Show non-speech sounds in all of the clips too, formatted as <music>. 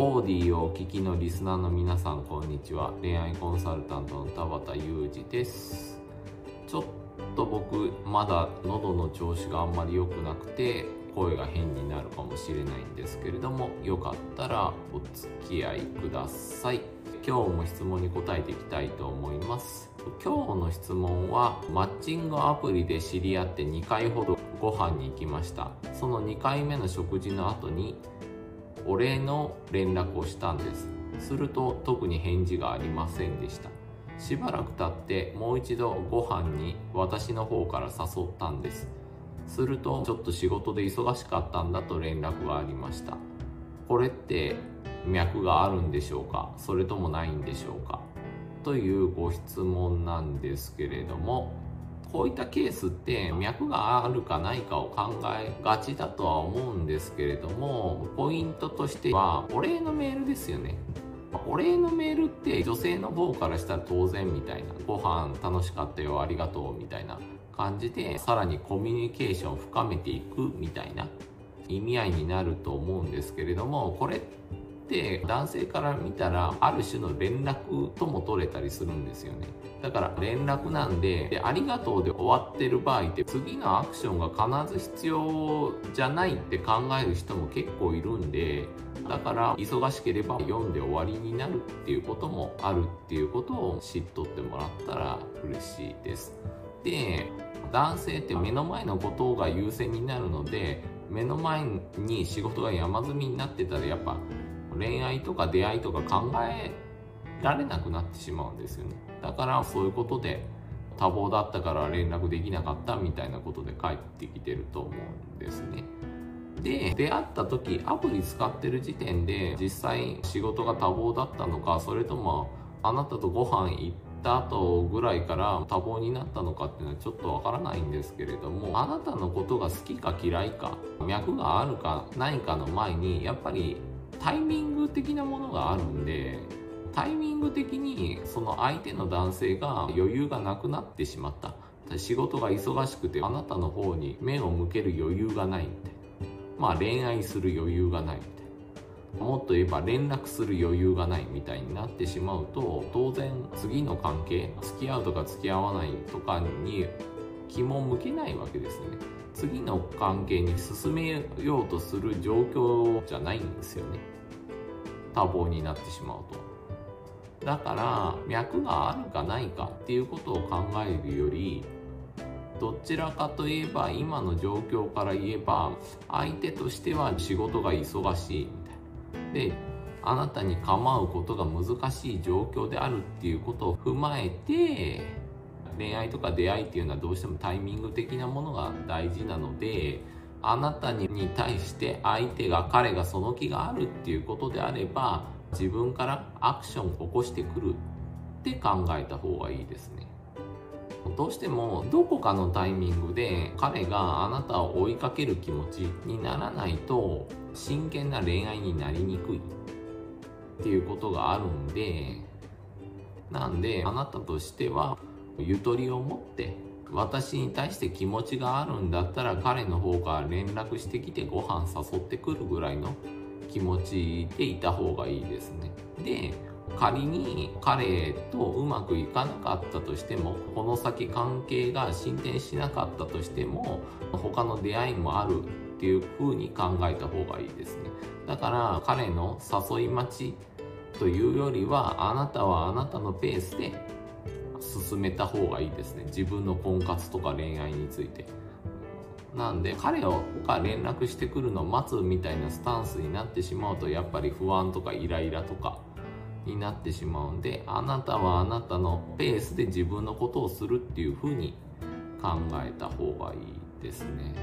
オーディをお聞きのリスナーの皆さんこんにちは。恋愛コンサルタントの田畑裕二です。ちょっと僕まだ喉の調子があんまり良くなくて声が変になるかもしれないんですけれどもよかったらお付き合いください。今日も質問に答えていきたいと思います。今日の質問はマッチングアプリで知り合って2回ほどご飯に行きました。その2回目の食事の後にお礼の連絡をしたんです。すると特に返事がありませんでした。しばらく経ってもう一度ご飯に私の方から誘ったんです。するとちょっと仕事で忙しかったんだと連絡がありました。これって脈があるんでしょうか？それともないんでしょうか？というご質問なんですけれどもこういったケースって脈があるかないかを考えがちだとは思うんですけれどもポイントとしてはお礼のメールですよね。お礼のメールって女性の方からしたら当然みたいなご飯楽しかったよありがとうみたいな感じでさらにコミュニケーションを深めていくみたいな意味合いになると思うんですけれどもこれて男性から見たらある種の連絡とも取れたりするんですよね。だから連絡なんででありがとうで終わってる場合って次のアクションが必ず必要じゃないって考える人も結構いるんでだから忙しければ読んで終わりになるっていうこともあるっていうことを知っとってもらったら嬉しいです。で男性って目の前のことが優先になるので目の前に仕事が山積みになってたらやっぱ恋愛とか出会いとか考えられなくなってしまうんですよね。だからそういうことで多忙だったから連絡できなかったみたいなことで帰ってきてると思うんですね。で出会った時アプリ使ってる時点で実際仕事が多忙だったのかそれともあなたとご飯行った後ぐらいから多忙になったのかっていうのはちょっとわからないんですけれどもあなたのことが好きか嫌いか脈があるかないかの前にやっぱりタイミング的なものがあるんでタイミング的にその相手の男性が余裕がなくなってしまった。仕事が忙しくてあなたの方に目を向ける余裕がないみたいまあ恋愛する余裕がないみたいもっと言えば連絡する余裕がないみたいになってしまうと当然次の関係付き合うとか付き合わないとかに気も向けないわけですね。次の関係に進めようとする状況じゃないんですよね。多忙になってしまうと。だから脈があるかないかっていうことを考えるよりどちらかといえば今の状況から言えば相手としては仕事が忙しいみたいな。であなたに構うことが難しい状況であるっていうことを踏まえて恋愛とか出会いっていうのはどうしてもタイミング的なものが大事なのであなたに対して相手が彼がその気があるっていうことであれば自分からアクションを起こしてくるって考えた方がいいですね。どうしてもどこかのタイミングで彼があなたを追いかける気持ちにならないと真剣な恋愛になりにくいっていうことがあるんでなんであなたとしてはゆとりを持って私に対して気持ちがあるんだったら彼の方から連絡してきてご飯誘ってくるぐらいの気持ちでいた方がいいですね。で仮に彼とうまくいかなかったとしてもこの先関係が進展しなかったとしても他の出会いもあるっていう風に考えた方がいいですねだから彼の誘い待ちというよりはあなたはあなたのペースで進めた方がいいですね。自分の婚活とか恋愛について。なんで彼が連絡してくるのを待つみたいなスタンスになってしまうとやっぱり不安とかイライラとかになってしまうんであなたはあなたのペースで自分のことをするっていう風に考えた方がいいですね。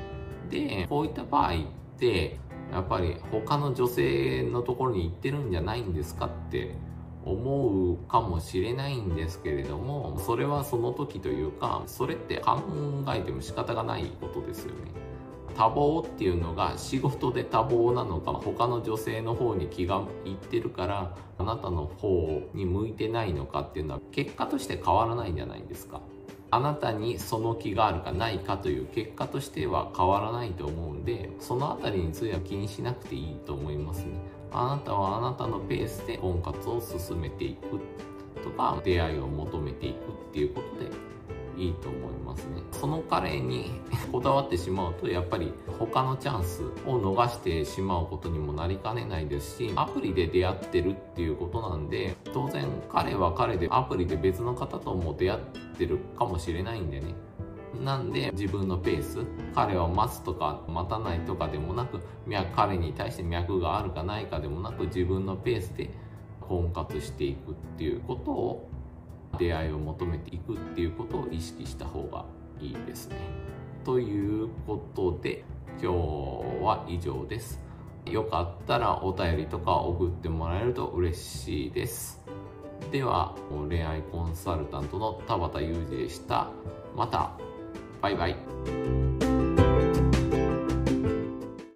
でこういった場合ってやっぱり他の女性のところに行ってるんじゃないんですかって思うかもしれないんですけれどもそれはその時というかそれって考えても仕方がないことですよね。多忙っていうのが仕事で多忙なのか他の女性の方に気がいってるからあなたの方に向いてないのかっていうのは結果として変わらないんじゃないですか。あなたにその気があるかないかという結果としては変わらないと思うんでその辺りについては気にしなくていいと思いますね。あなたはあなたのペースで婚活を進めていくとか出会いを求めていくっていうことでいいと思いますね。その彼に <laughs> こだわってしまうとやっぱり他のチャンスを逃してしまうことにもなりかねないですしアプリで出会ってるっていうことなんで当然彼は彼でアプリで別の方とも出会ってるかもしれないんでね。なんで自分のペース彼を待つとか待たないとかでもなく彼に対して脈があるかないかでもなく自分のペースで婚活していくっていうことを出会いを求めていくっていうことを意識した方がいいですね。ということで今日は以上です。よかったらお便りとか送ってもらえると嬉しいです。では恋愛コンサルタントの田畑裕二でした。またバイバイ。